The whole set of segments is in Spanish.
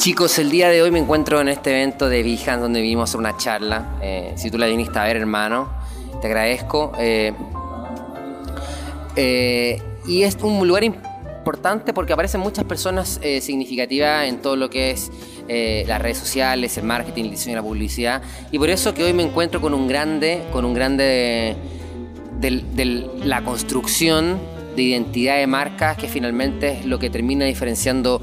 Chicos, el día de hoy me encuentro en este evento de Behance donde vinimos una charla. Eh, si tú la viniste a ver, hermano, te agradezco. Eh, eh, y es un lugar importante porque aparecen muchas personas significativas en todo lo que es las redes sociales, el marketing, el diseño y la publicidad. Y por eso que hoy me encuentro con un grande, con un grande de la construcción de identidad de marcas que finalmente es lo que termina diferenciando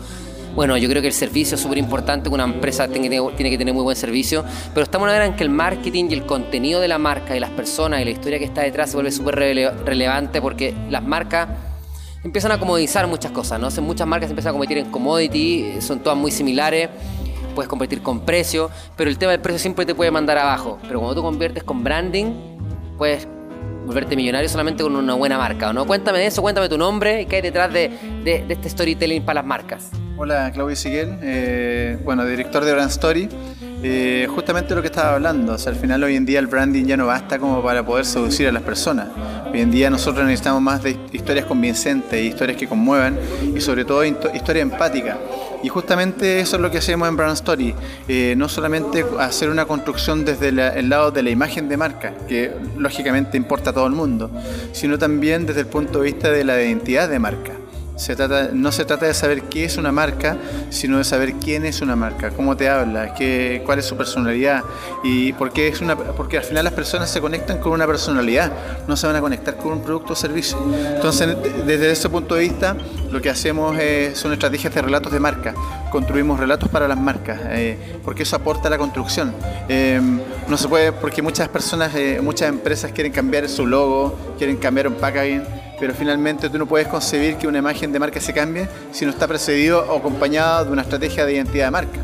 bueno, yo creo que el servicio es súper importante, una empresa tiene, que tener muy buen servicio, pero estamos en una era en que el marketing y el contenido de la marca y las personas y la historia que está detrás se vuelve súper relevante porque las marcas empiezan a comodizar muchas cosas, ¿no? Muchas marcas empiezan a competir en commodity, son todas muy similares, puedes competir con precio, pero el tema del precio siempre te puede mandar abajo. Pero cuando tú conviertes con branding, puedes volverte millonario solamente con una buena marca, ¿no? Cuéntame de eso, cuéntame tu nombre y qué hay detrás de, de este storytelling para las marcas. Hola, Claudio Siguel, eh, bueno, director de Brand Story. Eh, justamente lo que estaba hablando, o sea, al final hoy en día el branding ya no basta como para poder seducir a las personas. Hoy en día nosotros necesitamos más de historias convincentes, historias que conmuevan y sobre todo historia empática. Y justamente eso es lo que hacemos en Brand Story, eh, no solamente hacer una construcción desde el lado de la imagen de marca, que lógicamente importa a todo el mundo, sino también desde el punto de vista de la identidad de marca no se trata de saber qué es una marca, sino de saber quién es una marca, cómo te habla, qué, cuál es su personalidad y por qué es una, porque al final las personas se conectan con una personalidad, no se van a conectar con un producto o servicio. Entonces, desde ese punto de vista, lo que hacemos son estrategias de relatos de marca. Construimos relatos para las marcas, eh, porque eso aporta a la construcción. Eh, no se puede, porque muchas personas, eh, muchas empresas quieren cambiar su logo, quieren cambiar un packaging pero finalmente tú no puedes concebir que una imagen de marca se cambie si no está precedido o acompañado de una estrategia de identidad de marca.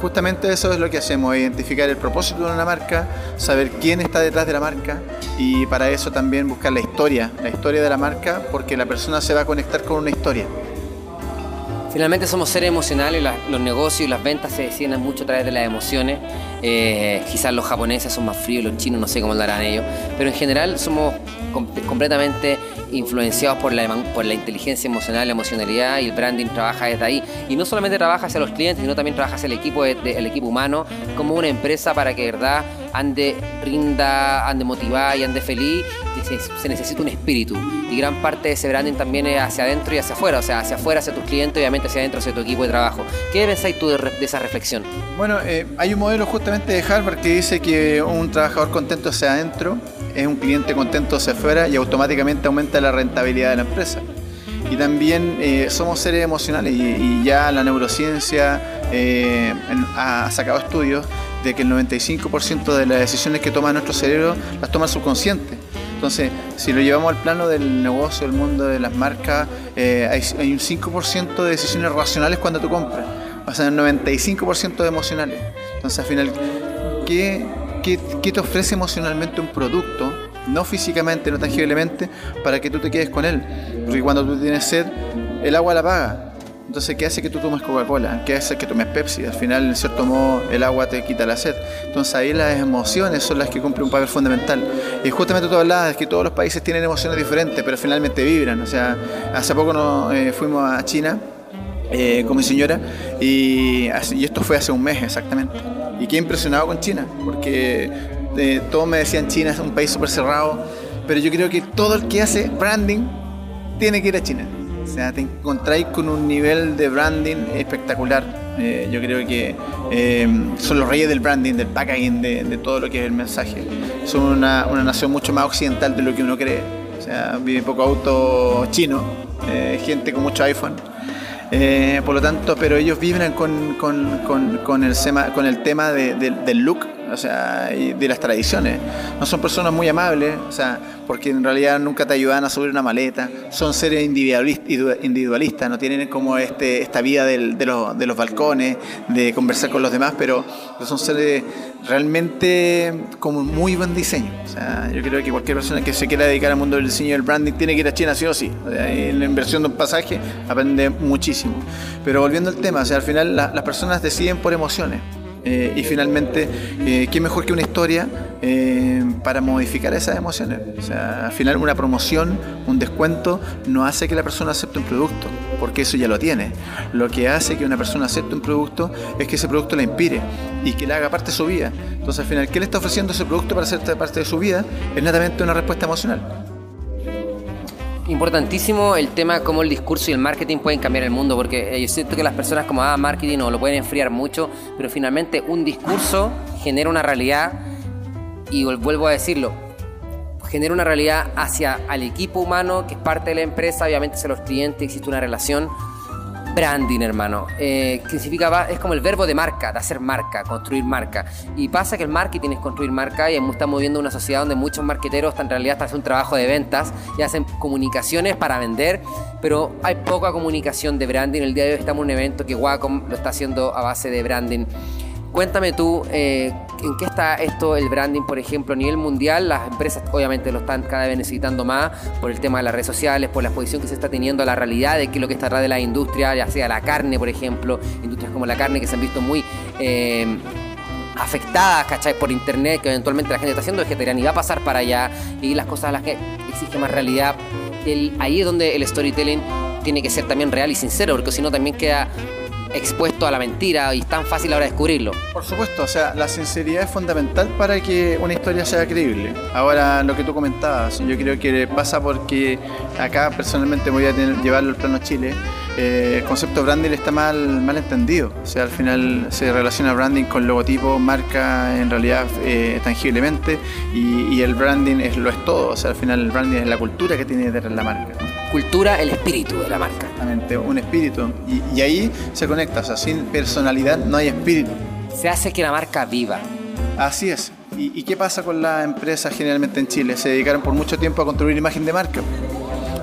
justamente eso es lo que hacemos, identificar el propósito de una marca, saber quién está detrás de la marca y para eso también buscar la historia, la historia de la marca, porque la persona se va a conectar con una historia. Finalmente somos seres emocionales, los negocios y las ventas se deciden mucho a través de las emociones. Eh, quizás los japoneses son más fríos, los chinos no sé cómo lo harán ellos, pero en general somos completamente influenciados por la, por la inteligencia emocional, la emocionalidad y el branding trabaja desde ahí. Y no solamente trabaja hacia los clientes, sino también trabaja hacia el equipo, el equipo humano como una empresa para que de verdad ande rinda, ande motivada y ande feliz. Se, se, necesita un espíritu. Y gran parte de ese branding también es hacia adentro y hacia afuera. O sea, hacia afuera, hacia tus clientes, obviamente hacia adentro, hacia tu equipo de trabajo. ¿Qué pensáis tú de, esa reflexión? Bueno, eh, hay un modelo justamente de Harvard que dice que un trabajador contento hacia adentro es un cliente contento hacia afuera y automáticamente aumenta la rentabilidad de la empresa. Y también eh, somos seres emocionales y, ya la neurociencia eh, ha sacado estudios de que el 95% de las decisiones que toma nuestro cerebro las toma el subconsciente. Entonces, si lo llevamos al plano del negocio, del mundo de las marcas, eh, hay, un 5% de decisiones racionales cuando tú compras, o sea, un 95% de emocionales. Entonces, al final, ¿qué, qué, qué te ofrece emocionalmente un producto? No físicamente, no tangiblemente, para que tú te quedes con él. Porque cuando tú tienes sed, el agua la paga entonces, ¿qué hace que tú tomes Coca-Cola? ¿Qué hace que tomes Pepsi? Al final, en cierto modo, el agua te quita la sed. Entonces, ahí las emociones son las que cumplen un papel fundamental. Y justamente tú hablabas de que todos los países tienen emociones diferentes, pero finalmente vibran. O sea, hace poco nos, eh, fuimos a China eh, con mi señora y, y, esto fue hace un mes exactamente. Y quedé impresionado con China, porque eh, todos me decían China es un país súper cerrado, pero yo creo que todo el que hace branding tiene que ir a China. O sea, te encontráis con un nivel de branding espectacular. Eh, yo creo que eh, son los reyes del branding, del packaging, de, todo lo que es el mensaje. Son una, nación mucho más occidental de lo que uno cree. O sea, vive poco auto chino, eh, gente con mucho iPhone. Por lo tanto, pero ellos vibran con, con, el, con el tema del look o sea, de las tradiciones. No son personas muy amables, o sea, porque en realidad nunca te ayudan a subir una maleta, son seres individualistas, no tienen como este, esta vida de, los, balcones, de conversar con los demás, pero son seres realmente como muy buen diseño. O sea, yo creo que cualquier persona que se quiera dedicar al mundo del diseño y del branding tiene que ir a China sí o sí. en la inversión de un pasaje aprende muchísimo. Pero volviendo al tema, o sea, al final las personas deciden por emociones. Eh, y finalmente, eh, ¿qué mejor que una historia eh, para modificar esas emociones? O sea, al final una promoción, un descuento, no hace que la persona acepte un producto, porque eso ya lo tiene. Lo que hace que una persona acepte un producto es que ese producto la inspire y que le haga parte de su vida. Entonces al final, ¿qué le está ofreciendo ese producto para ser parte de su vida? Es netamente una respuesta emocional. Importantísimo el tema cómo el discurso y el marketing pueden cambiar el mundo, porque eh, yo siento que las personas como, ah, marketing o lo pueden enfriar mucho, pero finalmente un discurso genera una realidad, y vuelvo a decirlo, genera una realidad hacia el equipo humano, que es parte de la empresa, obviamente hacia los clientes, existe una relación, branding, hermano. Eh, que significa, es como el verbo de marca, de hacer marca, construir marca. Y pasa que el marketing es construir marca y estamos viviendo una sociedad donde muchos marqueteros en realidad haciendo un trabajo de ventas y hacen comunicaciones para vender, pero hay poca comunicación de branding. El día de hoy estamos en un evento que Wacom lo está haciendo a base de branding. Cuéntame tú, eh, ¿en qué está esto, el branding, por ejemplo, a nivel mundial? Las empresas obviamente lo están cada vez necesitando más por el tema de las redes sociales, por la exposición que se está teniendo a la realidad de qué es lo que está atrás de la industria, ya sea la carne, por ejemplo, industrias como la carne que se han visto muy... Eh, afectadas, ¿cachai? Por internet, que eventualmente la gente está haciendo vegetariana y va a pasar para allá, y las cosas a las que exige más realidad. ahí es donde el storytelling tiene que ser también real y sincero, porque si no también queda expuesto a la mentira y es tan fácil ahora descubrirlo. Por supuesto, o sea, la sinceridad es fundamental para que una historia sea creíble. Ahora, lo que tú comentabas, yo creo que pasa porque acá personalmente voy a tener, llevarlo al plano Chile. Eh, el concepto branding está mal, mal entendido. O sea, al final se relaciona branding con logotipo, marca en realidad eh, tangiblemente y, y, el branding es, lo es todo. O sea, al final el branding es la cultura que tiene detrás la marca cultura, el espíritu de la marca. Exactamente, un espíritu. Y, ahí se conecta, o sea, sin personalidad no hay espíritu. Se hace que la marca viva. Así es. ¿Y, qué pasa con las empresas generalmente en Chile? Se dedicaron por mucho tiempo a construir imagen de marca.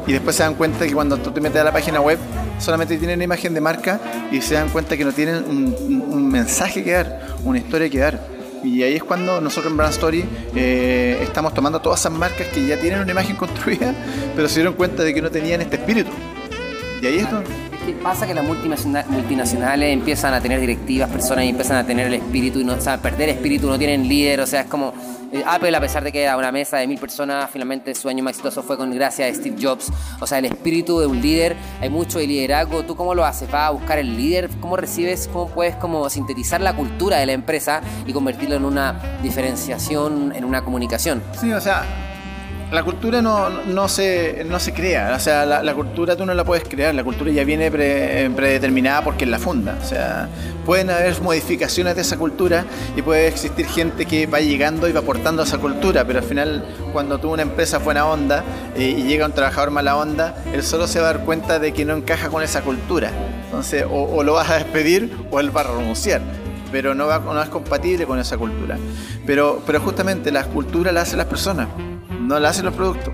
Y después se dan cuenta que cuando tú te metes a la página web solamente tienen imagen de marca y se dan cuenta que no tienen un, un mensaje que dar, una historia que dar. Y ahí es cuando nosotros en Brand Story eh, estamos tomando todas esas marcas que ya tienen una imagen construida, pero se dieron cuenta de que no tenían este espíritu. Y ahí es donde ¿Qué pasa? Que las multinacionales empiezan a tener directivas, personas y empiezan a tener el espíritu y no, o perder espíritu, no tienen líder, o sea, es como eh, Apple, a pesar de que era una mesa de mil personas, finalmente su año más exitoso fue con gracias a Steve Jobs. O sea, el espíritu de un líder, hay mucho de liderazgo. ¿Tú cómo lo haces? ¿Vas a buscar el líder? ¿Cómo recibes? ¿Cómo puedes como sintetizar la cultura de la empresa y convertirlo en una diferenciación, en una comunicación? Sí, o sea, la cultura no, no, se, no se crea, o sea, la, cultura tú no la puedes crear, la cultura ya viene predeterminada porque es la funda, o sea, pueden haber modificaciones de esa cultura y puede existir gente que va llegando y va aportando a esa cultura, pero al final cuando tú una empresa buena onda eh, y llega un trabajador mala onda, él solo se va a dar cuenta de que no encaja con esa cultura, entonces o, lo vas a despedir o él va a renunciar pero no, va, no es compatible con esa cultura. Pero, pero justamente la cultura la hacen las personas no la hacen los productos,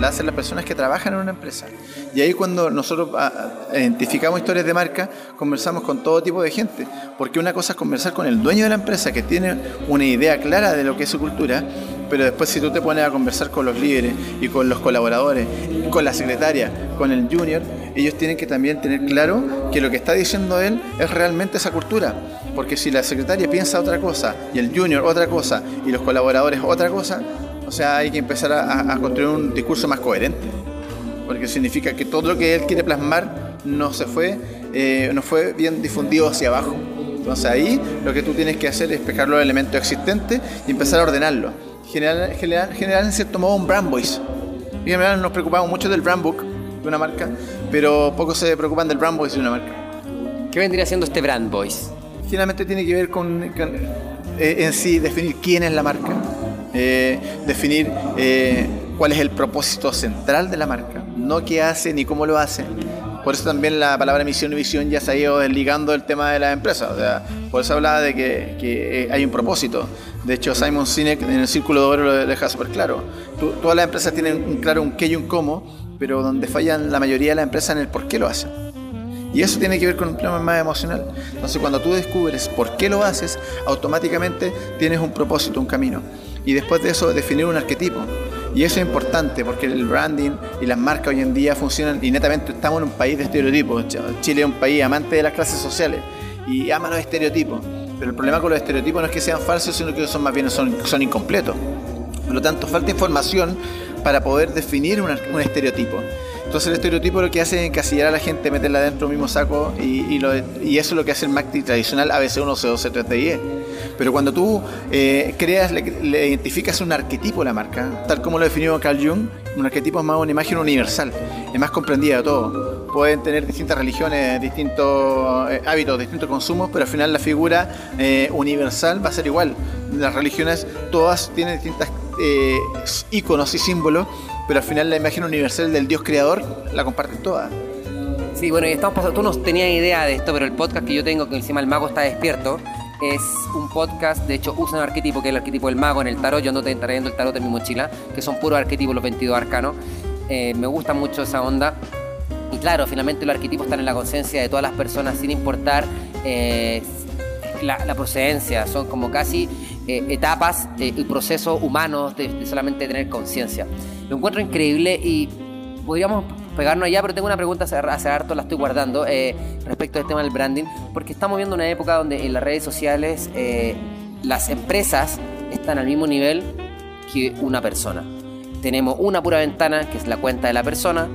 la hacen las personas que trabajan en una empresa. Y ahí cuando nosotros ah, ah, identificamos historias de marca, conversamos con todo tipo de gente, porque una cosa es conversar con el dueño de la empresa que tiene una idea clara de lo que es su cultura, pero después si tú te pones a conversar con los líderes y con los colaboradores, con la secretaria, con el junior, ellos tienen que también tener claro que lo que está diciendo él es realmente esa cultura. Porque si la secretaria piensa otra cosa y el junior otra cosa y los colaboradores otra cosa, o sea, hay que empezar a, construir un discurso más coherente, porque significa que todo lo que él quiere plasmar no se fue, eh, no fue bien difundido hacia abajo. Entonces ahí lo que tú tienes que hacer es pescar los elementos existentes y empezar a ordenarlo. Generar, generar, en cierto modo un brand voice. Y en general nos preocupamos mucho del brand book de una marca, pero pocos se preocupan del brand voice de una marca. ¿Qué vendría siendo este brand voice? Generalmente tiene que ver con, eh, en sí definir quién es la marca, eh, definir eh, cuál es el propósito central de la marca, no qué hace ni cómo lo hace. Por eso también la palabra misión y visión ya se ha ido desligando el tema de la empresa. O sea, por eso hablaba de que, que hay un propósito. De hecho, Simon Sinek en el Círculo de Oro lo deja súper claro. todas las empresas tienen un claro un qué y un cómo, pero donde fallan la mayoría de las empresas en el por qué lo hacen. Y eso tiene que ver con un tema más emocional. Entonces, cuando tú descubres por qué lo haces, automáticamente tienes un propósito, un camino y después de eso definir un arquetipo. Y eso es importante porque el branding y las marcas hoy en día funcionan y netamente estamos en un país de estereotipos. Chile es un país amante de las clases sociales y ama los estereotipos. Pero el problema con los estereotipos no es que sean falsos, sino que son más bien son, son incompletos. Por lo tanto, falta información para poder definir un, un estereotipo. Entonces el estereotipo lo que hace es encasillar a la gente, meterla dentro del mismo saco y, y, eso es lo que hace el marketing tradicional, a veces uno c 2 c 3 10 Pero cuando tú eh, creas, le, identificas un arquetipo a la marca, tal como lo definió Carl Jung, un arquetipo es más una imagen universal, es más comprendida de todo. Pueden tener distintas religiones, distintos eh, hábitos, distintos consumos, pero al final la figura eh, universal va a ser igual. Las religiones todas tienen distintas iconos y símbolos pero al final la imagen universal del Dios creador la comparten todas. Sí, bueno, y estamos pasando, tú no tenías idea de esto, pero el podcast que yo tengo, que encima el mago está despierto, es un podcast, de hecho usa un arquetipo que es el arquetipo del mago en el tarot, yo ando trayendo el tarot en mi mochila, que son puros arquetipos los 22 arcanos. Eh, me gusta mucho esa onda. Y claro, finalmente los arquetipos están en la conciencia de todas las personas sin importar eh, la, procedencia, son como casi eh, etapas y procesos humanos de solamente tener conciencia. Lo encuentro increíble y podríamos pegarnos allá, pero tengo una pregunta hace, harto, la estoy guardando, eh, respecto al tema del branding, porque estamos viendo una época donde en las redes sociales eh, las empresas están al mismo nivel que una persona. Tenemos una pura ventana, que es la cuenta de la persona,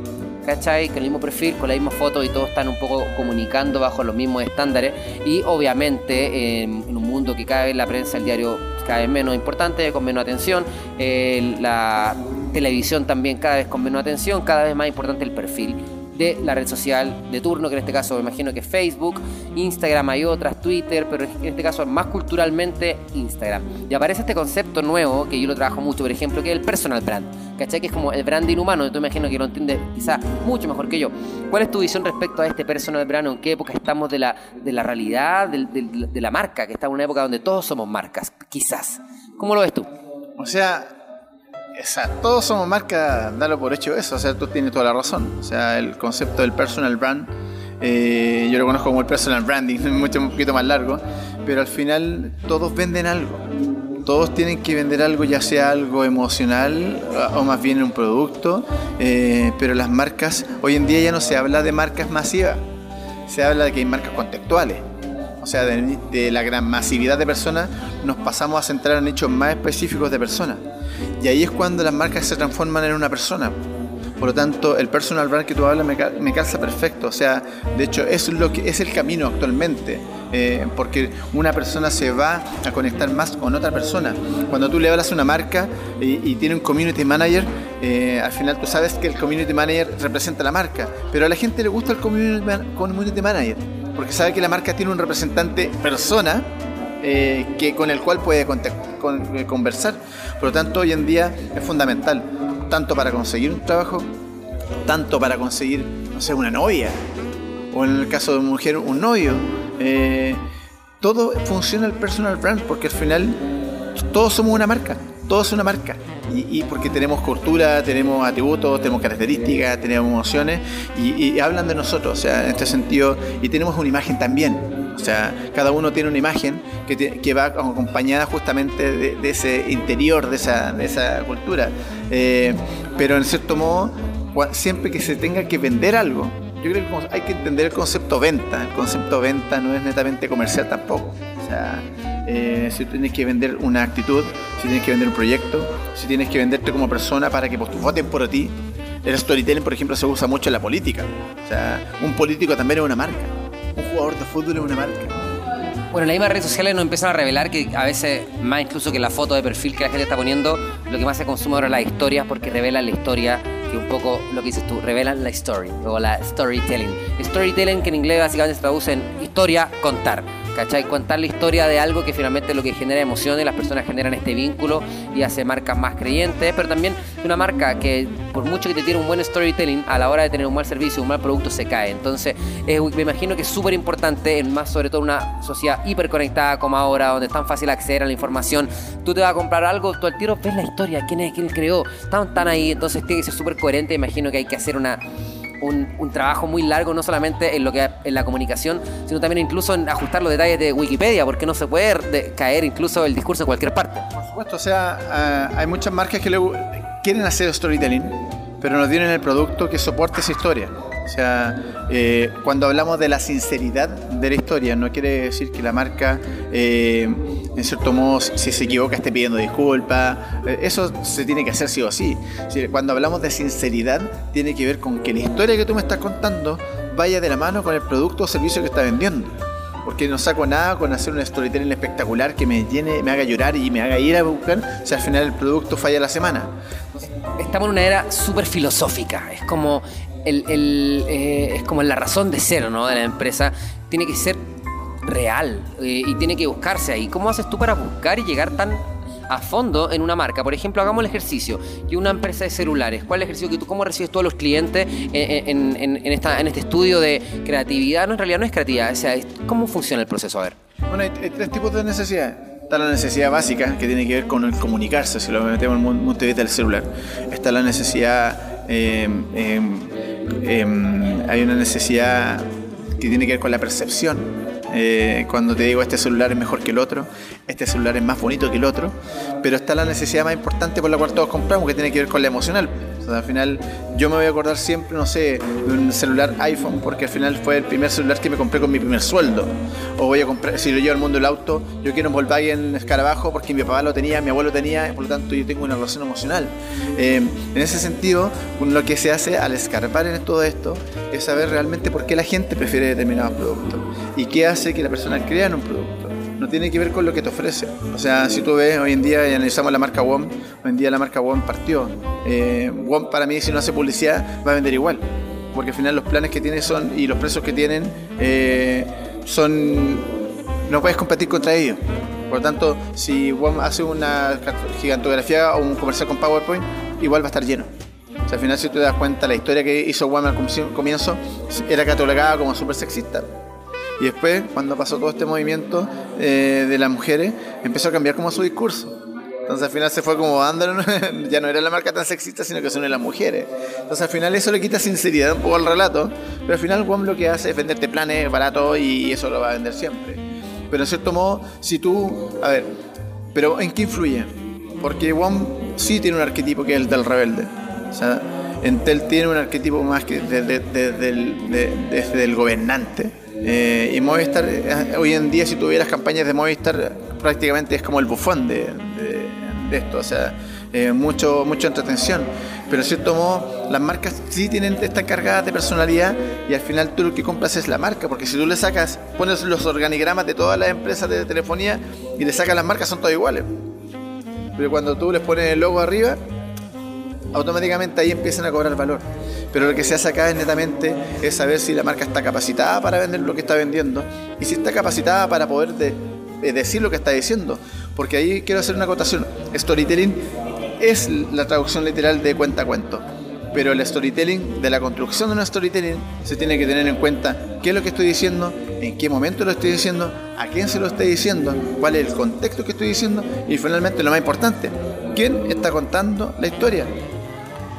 ¿cachai? Con el mismo perfil, con la misma foto y todos están un poco comunicando bajo los mismos estándares. Y obviamente en un mundo que cada vez la prensa, el diario cada vez menos importante, con menos atención, la televisión también cada vez con menos atención, cada vez más importante el perfil de la red social de turno, que en este caso me imagino que es Facebook, Instagram hay otras, Twitter, pero en este caso más culturalmente Instagram. Y aparece este concepto nuevo, que yo lo trabajo mucho, por ejemplo, que es el personal brand. ¿Cachai? Que es como el branding humano, tú imagino que lo entiendes quizá mucho mejor que yo. ¿Cuál es tu visión respecto a este personal brand? ¿En qué época estamos de la, de la realidad, de, de la marca? Que está en una época donde todos somos marcas, quizás. ¿Cómo lo ves tú? O sea, todos somos marcas, dalo por hecho eso, o sea, tú tienes toda la razón. O sea, el concepto del personal brand, eh, yo lo conozco como el personal branding, mucho un poquito más largo, pero al final todos venden algo. Todos tienen que vender algo, ya sea algo emocional o más bien un producto, eh, pero las marcas, hoy en día ya no se habla de marcas masivas, se habla de que hay marcas contextuales o sea, de, la gran masividad de personas, nos pasamos a centrar en hechos más específicos de personas. Y ahí es cuando las marcas se transforman en una persona. Por lo tanto, el personal brand que tú hablas me, calza perfecto. O sea, de hecho, es, lo que, es el camino actualmente. Eh, porque una persona se va a conectar más con otra persona. Cuando tú le hablas a una marca y, tiene un community manager, eh, al final tú sabes que el community manager representa la marca. Pero a la gente le gusta el community manager porque sabe que la marca tiene un representante persona eh, que, con el cual puede eh, conversar. Por lo tanto, hoy en día es fundamental, tanto para conseguir un trabajo, tanto para conseguir, no una novia, o en el caso de una mujer, un novio. Eh, todo funciona el personal brand, porque al final todos somos una marca, todos son una marca y, porque tenemos cultura, tenemos atributos, tenemos características, tenemos emociones y, hablan de nosotros, o sea, en este sentido, y tenemos una imagen también. O sea, cada uno tiene una imagen que, va acompañada justamente de, ese interior, de esa, de esa cultura. Eh, pero en cierto modo, siempre que se tenga que vender algo, yo creo que hay que entender el concepto venta. El concepto venta no es netamente comercial tampoco. O sea, eh, si tienes que vender una actitud, si tienes que vender un proyecto, si tienes que venderte como persona para que pues, voten por ti. El storytelling, por ejemplo, se usa mucho en la política. O sea, un político también es una marca. Un jugador de fútbol es una marca. Bueno, las mismas redes sociales nos empiezan a revelar que a veces, más incluso que la foto de perfil que la gente está poniendo, lo que más se consume ahora es las historias porque revelan la historia, que un poco lo que dices tú, revelan la story o la storytelling. Storytelling que en inglés básicamente se traduce en historia, contar. ¿Cachai? Contar la historia de algo que finalmente es lo que genera emociones, las personas generan este vínculo y hace marcas más creyentes, pero también una marca que por mucho que te tiene un buen storytelling, a la hora de tener un mal servicio, un mal producto, se cae. Entonces, me imagino que es súper importante, en más sobre todo una sociedad hiperconectada como ahora, donde es tan fácil acceder a la información. Tú te vas a comprar algo, tú al tiro ves la historia, quién es, quién creó, están, tan ahí, entonces tiene que ser súper coherente. Imagino que hay que hacer una un, trabajo muy largo, no solamente en lo que en la comunicación, sino también incluso en ajustar los detalles de Wikipedia, porque no se puede caer incluso el discurso en cualquier parte. Por supuesto, o sea, ah, hay muchas marcas que quieren hacer storytelling, pero no tienen el producto que soporte esa historia. O sea, eh, cuando hablamos de la sinceridad de la historia, no quiere decir que la marca, eh, en cierto modo, si se equivoca, esté pidiendo disculpas. Eh, eso se tiene que hacer sí o sí. Cuando hablamos de sinceridad, tiene que ver con que la historia que tú me estás contando vaya de la mano con el producto o servicio que está vendiendo. Porque no saco nada con hacer un storytelling espectacular que me llene, me haga llorar y me haga ir a buscar si al final el producto falla la semana. Estamos en una era súper filosófica. Es como eh, es como la razón de ser ¿no? de la empresa. Tiene que ser real eh, y tiene que buscarse ahí. ¿Cómo haces tú para buscar y llegar tan a fondo en una marca. Por ejemplo, hagamos el ejercicio. Y una empresa de celulares, ¿cuál es el ejercicio que tú, cómo recibes todos los clientes en, esta, en este estudio de creatividad? No, en realidad no es creatividad. O sea, ¿cómo funciona el proceso? A ver. Bueno, hay, tres tipos de necesidades. Está la necesidad básica, que tiene que ver con el comunicarse, si lo metemos en el punto del celular. Está la necesidad, eh, em, hay una necesidad que tiene que ver con la percepción eh, cuando te digo este celular es mejor que el otro, este celular es más bonito que el otro, pero está la necesidad más importante por la cual todos compramos, que tiene que ver con la emocional. Al final yo me voy a acordar siempre, no sé, de un celular iPhone, porque al final fue el primer celular que me compré con mi primer sueldo. O voy a comprar, si lo llevo al mundo del auto, yo quiero un Volkswagen Escarabajo porque mi papá lo tenía, mi abuelo tenía, por lo tanto yo tengo una relación emocional. Eh, en ese sentido, lo que se hace al escarpar en todo esto es saber realmente por qué la gente prefiere determinados productos y qué hace que la persona crea en un producto. No tiene que ver con lo que te ofrece. O sea, si tú ves hoy en día y analizamos la marca WOM, hoy en día la marca WOM partió. Eh, WOM para mí si no hace publicidad va a vender igual. Porque al final los planes que tiene son y los precios que tienen eh, son... No puedes competir contra ellos. Por lo tanto, si WOM hace una gigantografía o un comercial con PowerPoint, igual va a estar lleno. O sea, al final si tú te das cuenta, la historia que hizo WOM al comienzo era catalogada como súper sexista. Y después, cuando pasó todo este movimiento eh, de las mujeres, empezó a cambiar como su discurso. Entonces al final se fue como dándolo, ya no era la marca tan sexista, sino que son de las mujeres. Entonces al final eso le quita sinceridad un poco al relato, pero al final WOM lo que hace es venderte planes baratos y eso lo va a vender siempre. Pero en cierto modo, si tú, a ver, pero ¿en qué influye? Porque WOM sí tiene un arquetipo que es el del rebelde. O sea, Entel tiene un arquetipo más que desde, desde el gobernante eh, y Movistar, eh, hoy en día, si tuvieras campañas de Movistar, prácticamente es como el bufón de, esto, o sea, eh, mucho, mucha entretención. Pero en cierto modo, las marcas sí tienen esta cargada de personalidad y al final tú lo que compras es la marca, porque si tú le sacas, pones los organigramas de todas las empresas de telefonía y le sacas las marcas, son todas iguales. Pero cuando tú les pones el logo arriba, automáticamente ahí empiezan a cobrar valor. Pero lo que se hace acá es netamente es saber si la marca está capacitada para vender lo que está vendiendo y si está capacitada para poder decir lo que está diciendo. Porque ahí quiero hacer una acotación. Storytelling es la traducción literal de cuenta cuento. Pero el storytelling, de la construcción de un storytelling, se tiene que tener en cuenta qué es lo que estoy diciendo, en qué momento lo estoy diciendo, a quién se lo estoy diciendo, cuál es el contexto que estoy diciendo y finalmente lo más importante, quién está contando la historia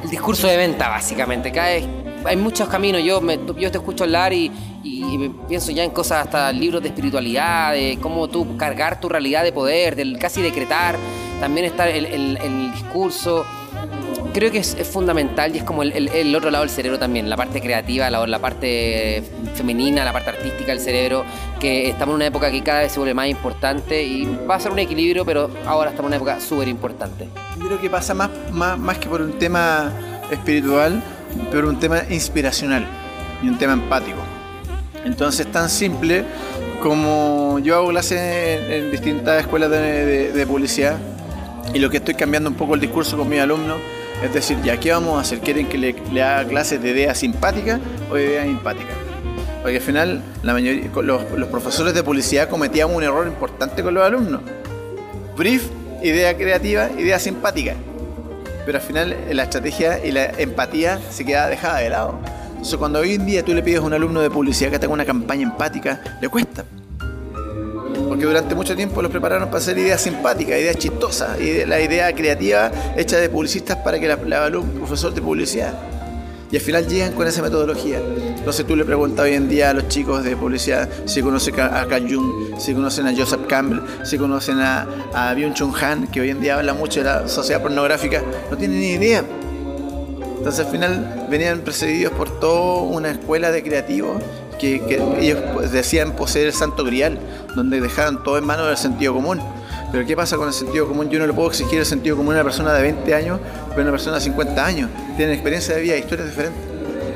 el discurso de venta, básicamente. Cae, hay muchos caminos. Yo, me, yo te escucho hablar y, y, pienso ya en cosas, hasta libros de espiritualidad, de cómo tú cargar tu realidad de poder, del casi decretar. También está el, el, discurso. Creo que es, fundamental y es como el, otro lado del cerebro también, la parte creativa, la, la parte femenina, la parte artística del cerebro, que estamos en una época que cada vez se vuelve más importante y va a ser un equilibrio, pero ahora estamos en una época súper importante. Yo creo que pasa más, más, más que por un tema espiritual, pero un tema inspiracional y un tema empático. Entonces, tan simple como yo hago clases en, distintas escuelas de, publicidad y lo que estoy cambiando un poco el discurso con mis alumnos es decir, ya qué vamos a hacer, quieren que le, haga clases de ideas simpáticas o de ideas empáticas. Porque al final los, profesores de publicidad cometían un error importante con los alumnos. Brief, idea creativa, idea simpática pero al final la estrategia y la empatía se queda dejada de lado. Entonces cuando hoy en día tú le pides a un alumno de publicidad que tenga una campaña empática, le cuesta. Porque durante mucho tiempo los prepararon para hacer ideas simpáticas, ideas chistosas, la idea creativa hecha de publicistas para que la, la un profesor de publicidad. Y al final llegan con esa metodología. Entonces tú le preguntas hoy en día a los chicos de publicidad si conocen a Carl Jung, si conocen a Joseph Campbell, si conocen a, a Byung-Chun Han, que hoy en día habla mucho de la sociedad pornográfica, no tienen ni idea. Entonces al final venían precedidos por toda una escuela de creativos que, ellos pues, decían poseer el santo grial, donde dejaban todo en manos del sentido común. Pero ¿qué pasa con el sentido común? Yo no le puedo exigir el sentido común a una persona de 20 años, pero a una persona de 50 años. Tienen experiencia de vida, historias diferentes.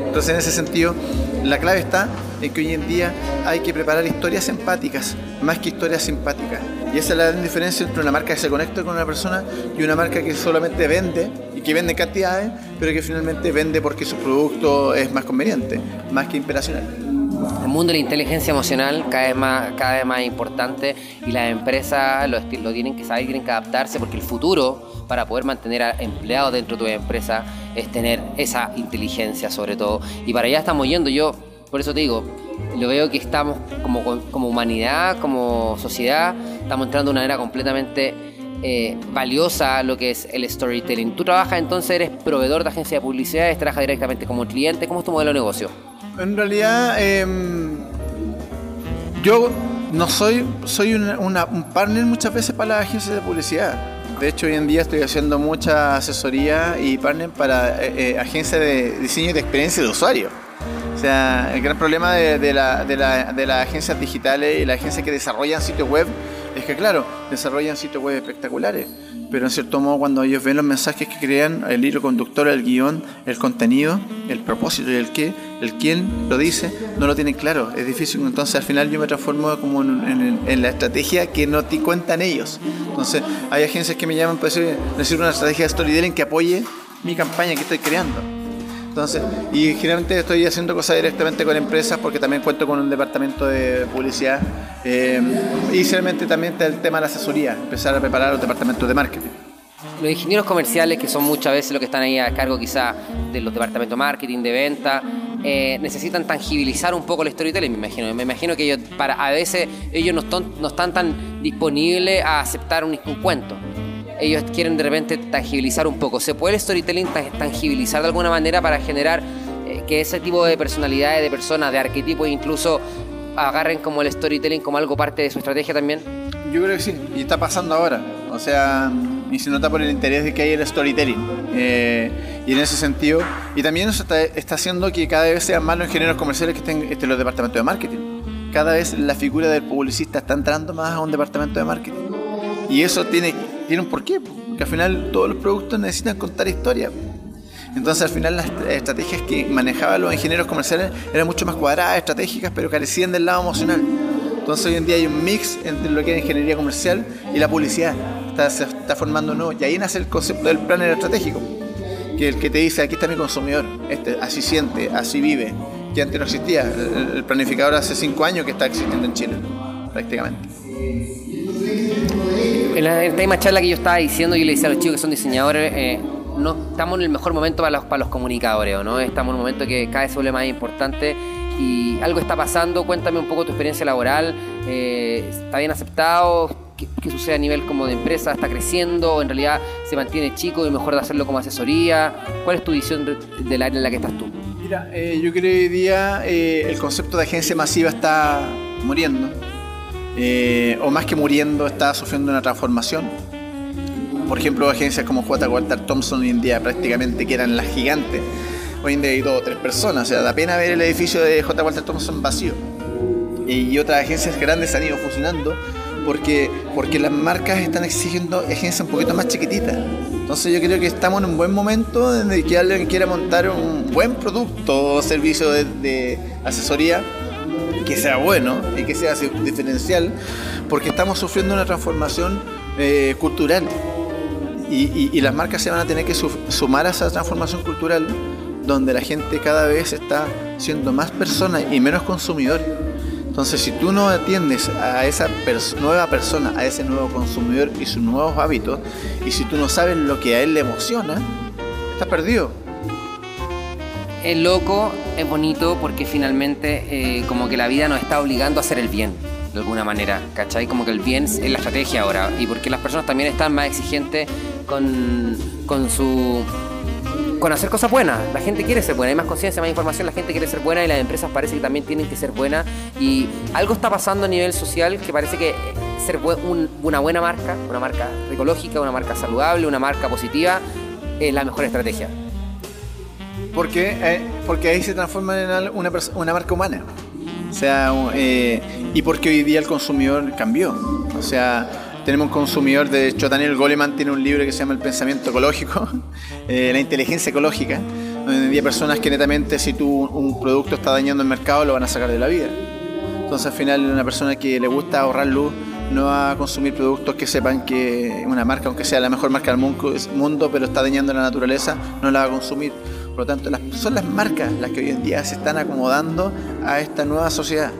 Entonces en ese sentido, la clave está en que hoy en día hay que preparar historias empáticas, más que historias simpáticas. Y esa es la gran diferencia entre una marca que se conecta con una persona y una marca que solamente vende y que vende cantidades, pero que finalmente vende porque su producto es más conveniente, más que inspiracional. El mundo de la inteligencia emocional cada vez más, cada vez más importante y las empresas lo, tienen que saber, tienen que adaptarse porque el futuro para poder mantener a empleados dentro de tu empresa es tener esa inteligencia sobre todo. Y para allá estamos yendo. Yo por eso te digo, lo veo que estamos como, como humanidad, como sociedad, estamos entrando de una era completamente eh, valiosa lo que es el storytelling. Tú trabajas entonces, eres proveedor de agencia de publicidad, trabajas directamente como cliente. ¿Cómo es tu modelo de negocio? En realidad, em, yo no soy, soy un partner muchas veces para las agencias de publicidad. De hecho, hoy en día estoy haciendo mucha asesoría y partner para eh, eh, agencias de diseño y de experiencia de usuario. O sea, el gran problema de, las agencias digitales y las agencias que desarrollan sitios web es que, claro, desarrollan sitios web espectaculares, pero en cierto modo cuando ellos ven los mensajes que crean, el hilo conductor, el guion, el contenido, el propósito y el qué, el quién lo dice, no lo tienen claro. Es difícil, entonces al final yo me transformo como en, la estrategia que no te cuentan ellos. Entonces hay agencias que me llaman para decir, necesito una estrategia de storytelling que apoye mi campaña que estoy creando. Entonces, y generalmente estoy haciendo cosas directamente con empresas porque también cuento con un departamento de publicidad eh, y generalmente también está el tema de la asesoría, empezar a preparar los departamentos de marketing. Los ingenieros comerciales, que son muchas veces los que están ahí a cargo quizá de los departamentos de marketing, de venta, eh, necesitan tangibilizar un poco el storytelling, me imagino. Me imagino que ellos, a veces ellos no están, tan disponibles a aceptar un cuento ellos quieren de repente tangibilizar un poco. ¿Se puede el storytelling tangibilizar de alguna manera para generar eh, que ese tipo de personalidades, de personas, de arquetipos incluso agarren como el storytelling como algo parte de su estrategia también? Yo creo que sí, y está pasando ahora. O sea, y se nota por el interés de que hay el storytelling. Eh, y en ese sentido, y también eso está, haciendo que cada vez sean más los ingenieros comerciales que estén en los departamentos de marketing. Cada vez la figura del publicista está entrando más a un departamento de marketing. Y eso tiene tiene un porqué, porque al final todos los productos necesitan contar historia. Entonces al final las estrategias que manejaban los ingenieros comerciales eran mucho más cuadradas, estratégicas, pero carecían del lado emocional. Entonces hoy en día hay un mix entre lo que es ingeniería comercial y la publicidad. Está, se está formando nuevo. Y ahí nace el concepto del planner estratégico, que el que te dice, aquí está mi consumidor, este, así siente, así vive, que antes no existía. El, planificador hace cinco años que está existiendo en Chile, prácticamente en la última charla que yo estaba diciendo, yo le decía a los chicos que son diseñadores, eh, no estamos en el mejor momento para los, para los comunicadores, ¿no? Estamos en un momento que cada vez se vuelve más importante y algo está pasando. Cuéntame un poco tu experiencia laboral. Eh, ¿Está bien aceptado? ¿Qué, sucede a nivel como de empresa? ¿Está creciendo? ¿O en realidad se mantiene chico y mejor de hacerlo como asesoría? ¿Cuál es tu visión del área en la que estás tú? Mira, eh, yo creo que hoy día el concepto de agencia masiva está muriendo eh, o más que muriendo, está sufriendo una transformación. Por ejemplo, agencias como J. Walter Thompson hoy en día prácticamente que eran las gigantes. Hoy en día hay dos o tres personas, o sea, da pena ver el edificio de J. Walter Thompson vacío. Y otras agencias grandes han ido funcionando porque, porque las marcas están exigiendo agencias un poquito más chiquititas. Entonces yo creo que estamos en un buen momento en que alguien quiera montar un buen producto o servicio de asesoría que sea bueno y que sea diferencial, porque estamos sufriendo una transformación eh, cultural. Y, las marcas se van a tener que sumar a esa transformación cultural donde la gente cada vez está siendo más persona y menos consumidor. Entonces, si tú no atiendes a esa nueva persona, a ese nuevo consumidor y sus nuevos hábitos, y si tú no sabes lo que a él le emociona, estás perdido es loco, es bonito porque finalmente eh, como que la vida nos está obligando a hacer el bien, de alguna manera, ¿cachai? Como que el bien es la estrategia ahora y porque las personas también están más exigentes con, con su... Con hacer cosas buenas, la gente quiere ser buena, hay más conciencia, más información, la gente quiere ser buena y las empresas parece que también tienen que ser buenas y algo está pasando a nivel social que parece que ser una buena marca, una marca ecológica, una marca saludable, una marca positiva es la mejor estrategia. Porque, eh, porque ahí se transforma en una, una marca humana. O sea, eh, y porque hoy día el consumidor cambió. O sea, tenemos un consumidor, de hecho Daniel Goleman tiene un libro que se llama El pensamiento ecológico, eh, la inteligencia ecológica, donde hay personas que netamente si tú un producto está dañando el mercado lo van a sacar de la vida. Entonces al final una persona que le gusta ahorrar luz no va a consumir productos que sepan que una marca, aunque sea la mejor marca del mundo, pero está dañando la naturaleza, no la va a consumir. Por lo tanto, son las marcas las que hoy en día se están acomodando a esta nueva sociedad.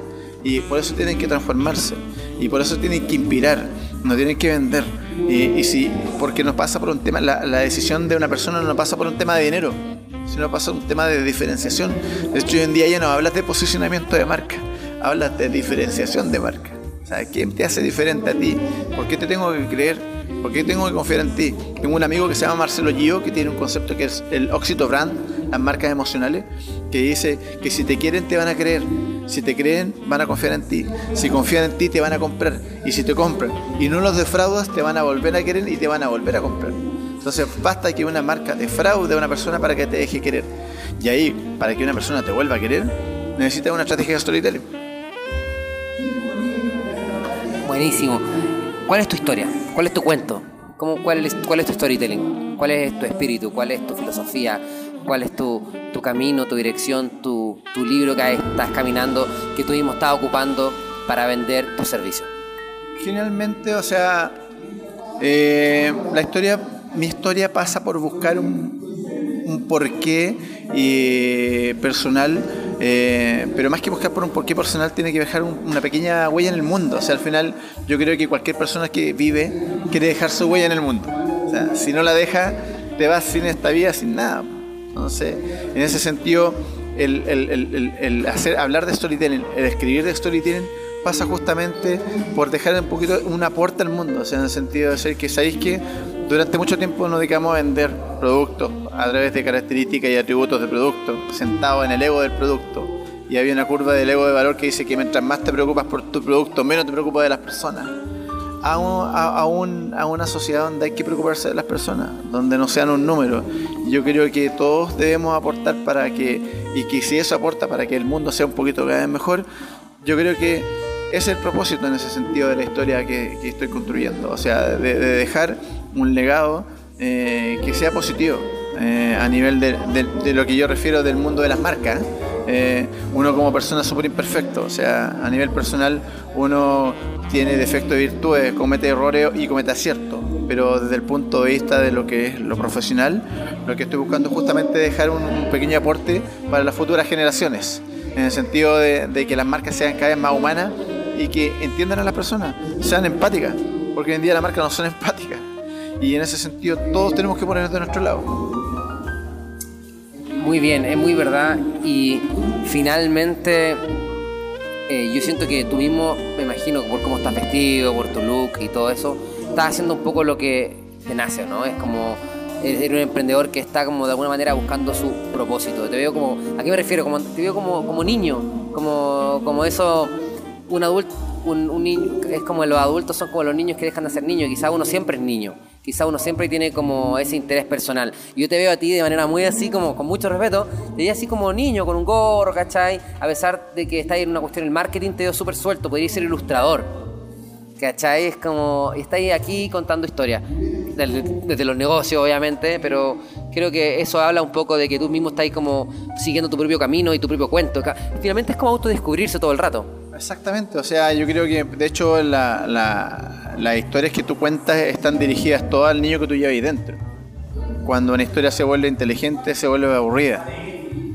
Y por eso tienen que transformarse. Y por eso tienen que inspirar. No tienen que vender. Y, si, porque no pasa por un tema, la, la decisión de una persona no pasa por un tema de dinero, sino pasa por un tema de diferenciación. De hecho, hoy en día ya no hablas de posicionamiento de marca, hablas de diferenciación de marca. ¿Quién te hace diferente a ti? ¿Por qué te tengo que creer? ¿Por qué tengo que confiar en ti? Tengo un amigo que se llama Marcelo Gio, que tiene un concepto que es el Oxito Brand, las marcas emocionales, que dice que si te quieren te van a creer, si te creen van a confiar en ti, si confían en ti te van a comprar, y si te compran y no los defraudas te van a volver a querer y te van a volver a comprar. Entonces basta que una marca defraude a una persona para que te deje querer. Y ahí, para que una persona te vuelva a querer, necesitas una estrategia de storytelling. Buenísimo. ¿Cuál es tu historia? ¿Cuál es tu cuento? ¿Cómo, cuál, es, ¿Cuál es tu storytelling? ¿Cuál es tu espíritu? ¿Cuál es tu filosofía? ¿Cuál es tu, tu camino, tu dirección, tu, tu libro que estás caminando, que tú mismo estás ocupando para vender tu servicio? Generalmente, o sea, eh, la historia, mi historia pasa por buscar un, un porqué eh, personal eh, pero más que buscar por un porqué personal, tiene que dejar una pequeña huella en el mundo. O sea, al final, yo creo que cualquier persona que vive quiere dejar su huella en el mundo. O sea, si no la deja, te vas sin esta vida, sin nada. Entonces, en ese sentido, el, hacer, hablar de storytelling, el escribir de storytelling, pasa justamente por dejar un poquito una puerta al mundo. O sea, en el sentido de ser que sabéis que durante mucho tiempo nos dedicamos a vender productos a través de características y atributos de producto, sentado en el ego del producto. Y había una curva del ego de valor que dice que mientras más te preocupas por tu producto, menos te preocupas de las personas. A, una sociedad donde hay que preocuparse de las personas, donde no sean un número. Yo creo que todos debemos aportar para que, y que si eso aporta para que el mundo sea un poquito cada vez mejor, yo creo que es el propósito en ese sentido de la historia que, estoy construyendo. O sea, de, dejar un legado eh, que sea positivo. Eh, a nivel de, lo que yo refiero del mundo de las marcas. Eh, uno como persona súper imperfecto, o sea, a nivel personal uno tiene defectos y virtudes, comete errores y comete aciertos, pero desde el punto de vista de lo que es lo profesional, lo que estoy buscando es justamente dejar un, pequeño aporte para las futuras generaciones, en el sentido de, que las marcas sean cada vez más humanas y que entiendan a las personas, sean empáticas, porque hoy en día las marcas no son empáticas. Y en ese sentido todos tenemos que ponernos de nuestro lado. Muy bien, es muy verdad. Y finalmente, eh, yo siento que tú mismo, me imagino, por cómo estás vestido, por tu look y todo eso, estás haciendo un poco lo que te nace, ¿no? Es como eres un emprendedor que está como de alguna manera buscando su propósito. Te veo como, ¿a qué me refiero? Como, te veo como, como niño, como, como eso, un adulto, un, un niño, es como los adultos son como los niños que dejan de ser niños, quizá uno siempre es niño quizá uno siempre tiene como ese interés personal. Yo te veo a ti de manera muy así, como con mucho respeto, te veo así como niño, con un gorro, ¿cachai? A pesar de que está en una cuestión del marketing, te veo súper suelto, podrías ser ilustrador. ¿Cachai? Es como, estáis aquí contando historias, desde los negocios obviamente, pero creo que eso habla un poco de que tú mismo estás como siguiendo tu propio camino y tu propio cuento. Finalmente es como autodescubrirse todo el rato. Exactamente, o sea, yo creo que de hecho las historias que tú cuentas están dirigidas todas al niño que tú llevas ahí dentro. Cuando una historia se vuelve inteligente, se vuelve aburrida.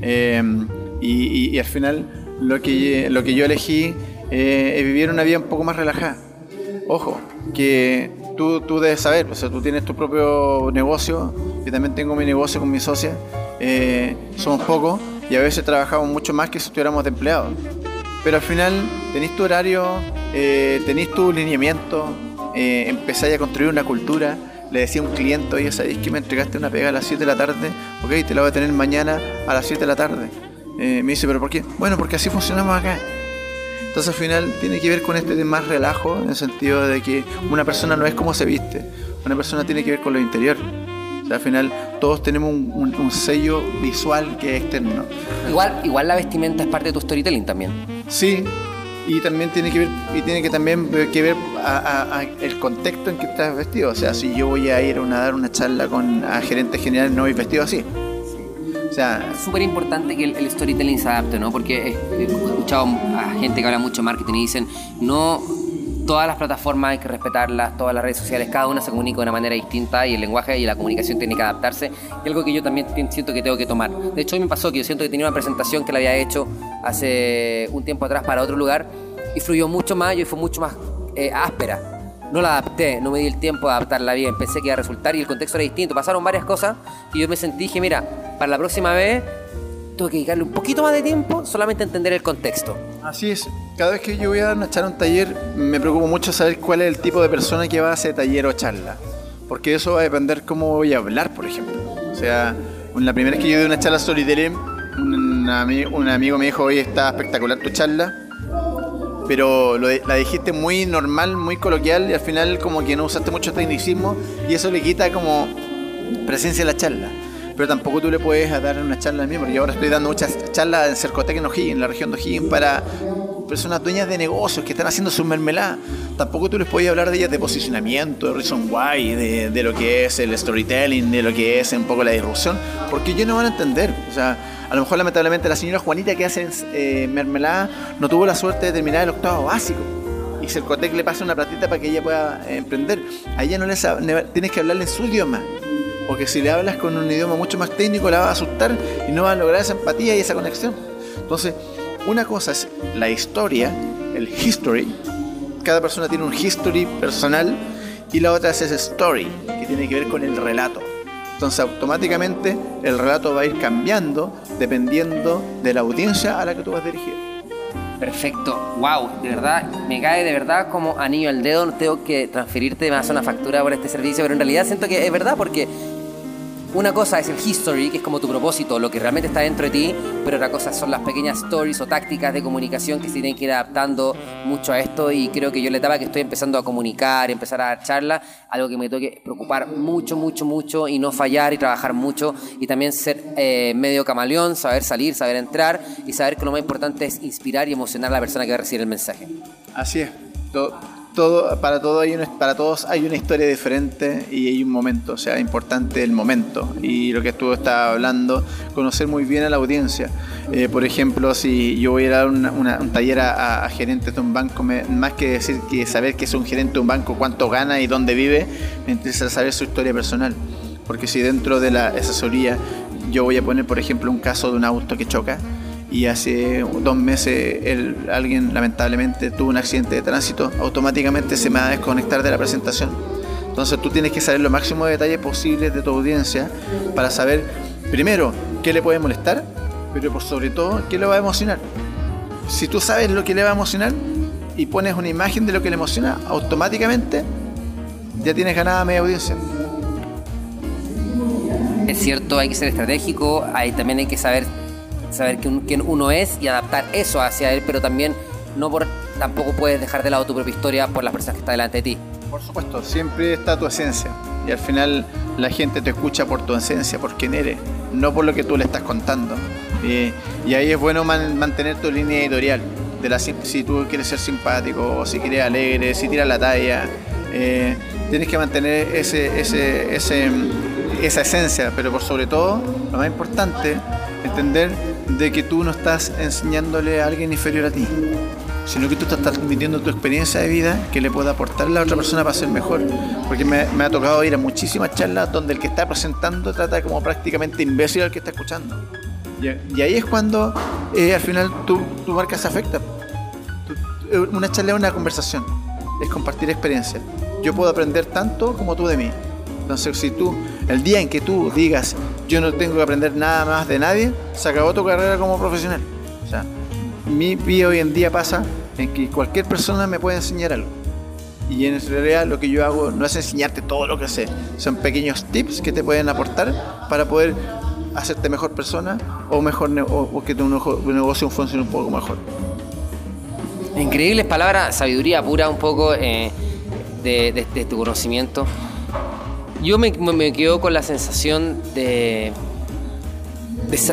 Em, y, al final lo que, lo que yo elegí eh, es vivir una vida un poco más relajada. Ojo, que tú, tú debes saber, o sea, tú tienes tu propio negocio, yo también tengo mi negocio con mi socia, eh, somos pocos y a veces trabajamos mucho más que si estuviéramos de empleados pero al final tenéis tu horario, eh, tenéis tu lineamiento, eh, empezáis a construir una cultura. Le decía a un cliente, oye, ¿sabéis que me entregaste una pega a las 7 de la tarde? Ok, te la voy a tener mañana a las 7 de la tarde. Eh, me dice, ¿pero por qué? Bueno, porque así funcionamos acá. Entonces al final tiene que ver con este de más relajo, en el sentido de que una persona no es como se viste, una persona tiene que ver con lo interior. al final todos tenemos un, sello visual que es externo. Igual, igual la vestimenta es parte de tu storytelling también. Sí, y también tiene que ver y tiene que también que ver el contexto en que estás vestido. O sea si yo voy a ir a, dar una charla con a gerente general no voy vestido así. O sea súper importante que el, storytelling se adapte no porque he, escuchado a gente que habla mucho de marketing y dicen no todas las plataformas hay que respetarlas, todas las redes sociales, cada una se comunica de una manera distinta y el lenguaje y la comunicación tiene que adaptarse. Y algo que yo también siento que tengo que tomar. De hecho, hoy me pasó que yo siento que tenía una presentación que la había hecho hace un tiempo atrás para otro lugar y fluyó mucho más y fue mucho más eh, áspera. No la adapté, no me di el tiempo de adaptarla bien, pensé que iba a resultar y el contexto era distinto. Pasaron varias cosas y yo me sentí, dije, mira, para la próxima vez tengo que dedicarle un poquito más de tiempo solamente a entender el contexto. Así es. Cada vez que yo voy a echar un taller, me preocupo mucho saber cuál es el tipo de persona que va a hacer taller o charla. Porque eso va a depender cómo voy a hablar, por ejemplo. O sea, la primera vez que yo di una charla storytelling, un, un amigo me dijo, oye, está espectacular tu charla pero la dijiste muy normal, muy coloquial y al final como que no usaste mucho tecnicismo y eso le quita como presencia a la charla. Pero tampoco tú le puedes dar una charla a mí, porque yo ahora estoy dando muchas charlas en Cercotec en O'Higgins, en la región de O'Higgins, para personas dueñas de negocios que están haciendo su mermelada. Tampoco tú les puedes hablar de ellas de posicionamiento, de reason why, de, lo que es el storytelling, de lo que es un poco la disrupción, porque ellos no van a entender. O sea, a lo mejor lamentablemente la señora Juanita que hace eh, mermelada no tuvo la suerte de terminar el octavo básico. Y Cercotec le pasa una platita para que ella pueda eh, emprender. A ella no le tienes que hablarle en su idioma. Porque si le hablas con un idioma mucho más técnico la va a asustar y no va a lograr esa empatía y esa conexión. Entonces, una cosa es la historia, el history. Cada persona tiene un history personal y la otra es ese story, que tiene que ver con el relato. Entonces automáticamente el relato va a ir cambiando dependiendo de la audiencia a la que tú vas dirigido. Perfecto, wow, de verdad, me cae de verdad como anillo al dedo, tengo que transferirte más una factura por este servicio, pero en realidad siento que es verdad porque una cosa es el history, que es como tu propósito, lo que realmente está dentro de ti, pero otra cosa son las pequeñas stories o tácticas de comunicación que se tienen que ir adaptando mucho a esto y creo que yo la etapa que estoy empezando a comunicar, empezar a dar charlas, algo que me tengo que preocupar mucho, mucho, mucho y no fallar y trabajar mucho y también ser eh, medio camaleón, saber salir, saber entrar y saber que lo más importante es inspirar y emocionar a la persona que va a recibir el mensaje. Así es. Todo todo, para, todo hay para todos hay una historia diferente y hay un momento, o sea, importante el momento. Y lo que tú estás hablando, conocer muy bien a la audiencia. Eh, por ejemplo, si yo voy a dar un taller a, gerentes de un banco, más que decir que saber que es un gerente de un banco, cuánto gana y dónde vive, me interesa saber su historia personal. Porque si dentro de la asesoría yo voy a poner, por ejemplo, un caso de un auto que choca, y hace dos meses alguien lamentablemente tuvo un accidente de tránsito, automáticamente se me va a desconectar de la presentación. Entonces tú tienes que saber lo máximo de detalles posibles de tu audiencia para saber, primero, qué le puede molestar, pero por sobre todo, qué le va a emocionar. Si tú sabes lo que le va a emocionar y pones una imagen de lo que le emociona, automáticamente ya tienes ganada media audiencia. Es cierto, hay que ser estratégico, ahí también hay que saber saber quién, uno es y adaptar eso hacia él, pero también no por, tampoco puedes dejar de lado tu propia historia por las personas que están delante de ti. Por supuesto, siempre está tu esencia y al final la gente te escucha por tu esencia, por quién eres, no por lo que tú le estás contando. y ahí es bueno mantener tu línea editorial, si tú quieres ser simpático, si quieres alegre, si tiras la talla, eh, tienes que mantener esa esencia, pero por sobre todo, lo más importante, entender de que tú no estás enseñándole a alguien inferior a ti, sino que tú estás transmitiendo tu experiencia de vida que le pueda aportar a la otra persona para ser mejor. Porque me, ha tocado ir a muchísimas charlas donde el que está presentando trata como prácticamente imbécil al que está escuchando. Y, ahí es cuando eh, al final tu, tu marca se afecta. Eh, una charla es una conversación, es compartir experiencia. Yo puedo aprender tanto como tú de mí. Entonces, si tú, el día en que tú digas, yo no tengo que aprender nada más de nadie, se acabó tu carrera como profesional. O sea, mi vida hoy en día pasa en que cualquier persona me puede enseñar algo. Y en realidad lo que yo hago no es enseñarte todo lo que sé, son pequeños tips que te pueden aportar para poder hacerte mejor persona o mejor o, que tu negocio funcione un poco mejor. Increíbles palabras, sabiduría pura un poco eh, de, de, tu conocimiento. Yo me, quedo con la sensación de,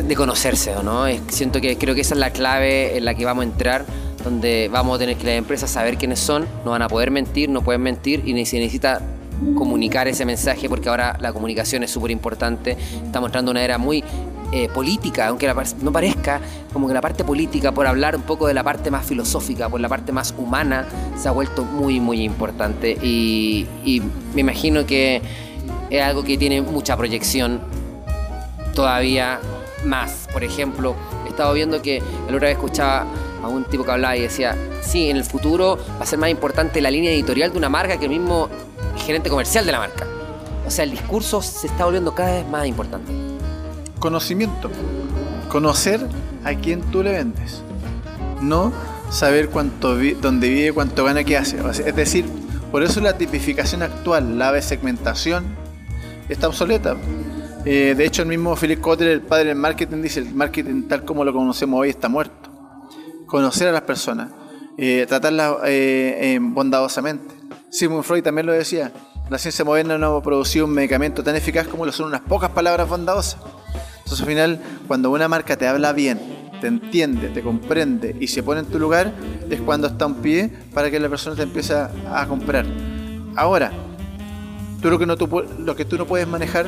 de, conocerse, ¿no? siento que creo que esa es la clave en la que vamos a entrar, donde vamos a tener que las empresas saber quiénes son, no van a poder mentir, no pueden mentir y se necesita comunicar ese mensaje porque ahora la comunicación es súper importante. Estamos entrando en una era muy eh, política, aunque no parezca, como que la parte política, por hablar un poco de la parte más filosófica, por la parte más humana, se ha vuelto muy, muy importante. Y, me imagino que es algo que tiene mucha proyección todavía más. Por ejemplo, he estado viendo que la otra vez escuchaba a un tipo que hablaba y decía, sí, en el futuro va a ser más importante la línea editorial de una marca que el mismo gerente comercial de la marca. O sea, el discurso se está volviendo cada vez más importante. Conocimiento. Conocer a quién tú le vendes. No saber cuánto dónde vive, cuánto gana, qué hace. Es decir, por eso la tipificación actual, la segmentación, está obsoleta. Eh, de hecho, el mismo Philip Kotler, el padre del marketing, dice, el marketing tal como lo conocemos hoy está muerto. Conocer a las personas, eh, tratarlas eh, bondadosamente. Sigmund Freud también lo decía, la ciencia moderna no ha producido un medicamento tan eficaz como lo son unas pocas palabras bondadosas. Entonces al final, cuando una marca te habla bien, te entiende, te comprende y se pone en tu lugar, es cuando está un pie para que la persona te empiece a comprar. Ahora, tú lo que, no, tú, lo que tú no puedes manejar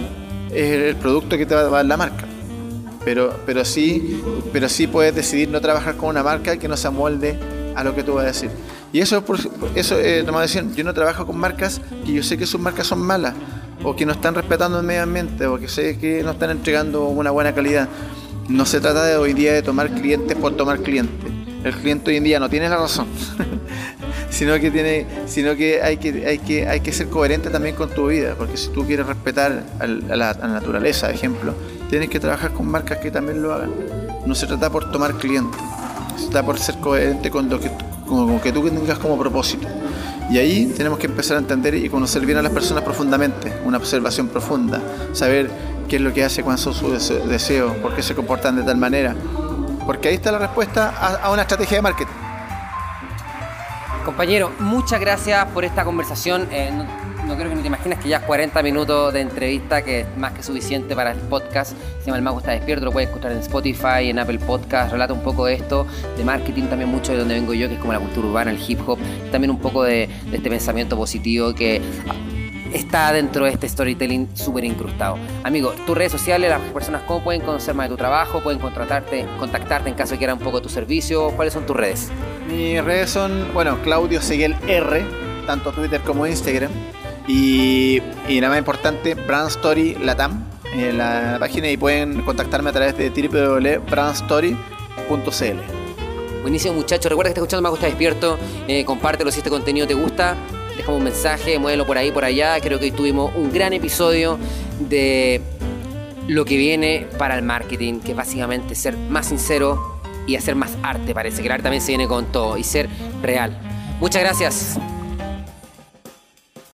es el producto que te va a dar la marca. Pero, pero, sí, pero sí puedes decidir no trabajar con una marca que no se amolde a lo que tú vas a decir. Y eso, por, eso eh, decían, yo no trabajo con marcas que yo sé que sus marcas son malas, o que no están respetando el medio ambiente, o que sé que no están entregando una buena calidad. No se trata de hoy día de tomar clientes por tomar clientes. El cliente hoy en día no tiene la razón, sino que tiene, sino que hay que, hay que hay que ser coherente también con tu vida, porque si tú quieres respetar a la, a la naturaleza, ejemplo, tienes que trabajar con marcas que también lo hagan. No se trata por tomar clientes, se trata por ser coherente con lo que como, que tú tengas como propósito. Y ahí tenemos que empezar a entender y conocer bien a las personas profundamente, una observación profunda, saber qué es lo que hace, cuáles son sus deseos, por qué se comportan de tal manera. Porque ahí está la respuesta a, una estrategia de marketing. Compañero, muchas gracias por esta conversación. Eh, no creo que ni te imaginas que ya 40 minutos de entrevista, que es más que suficiente para el podcast. Se llama El Mago está despierto, lo puedes escuchar en Spotify, en Apple Podcast. Relata un poco de esto, de marketing también mucho de donde vengo yo, que es como la cultura urbana, el hip hop. También un poco de, este pensamiento positivo que está dentro de este storytelling súper incrustado. Amigo, tus redes sociales, las personas cómo pueden conocer más de tu trabajo, pueden contratarte, contactarte en caso de quieran un poco tu servicio. ¿Cuáles son tus redes? Mis redes son, bueno, Claudio Seguel R, tanto Twitter como Instagram. Y, nada más importante, Brand Story Latam, en la página y pueden contactarme a través de www.brandstory.cl. Buenísimo muchachos, recuerda que estás escuchando Me Gusta Despierto, eh, compártelo si este contenido te gusta, dejamos un mensaje, muévelo por ahí, por allá, creo que hoy tuvimos un gran episodio de lo que viene para el marketing, que básicamente ser más sincero y hacer más arte, parece que el arte también se viene con todo y ser real. Muchas gracias.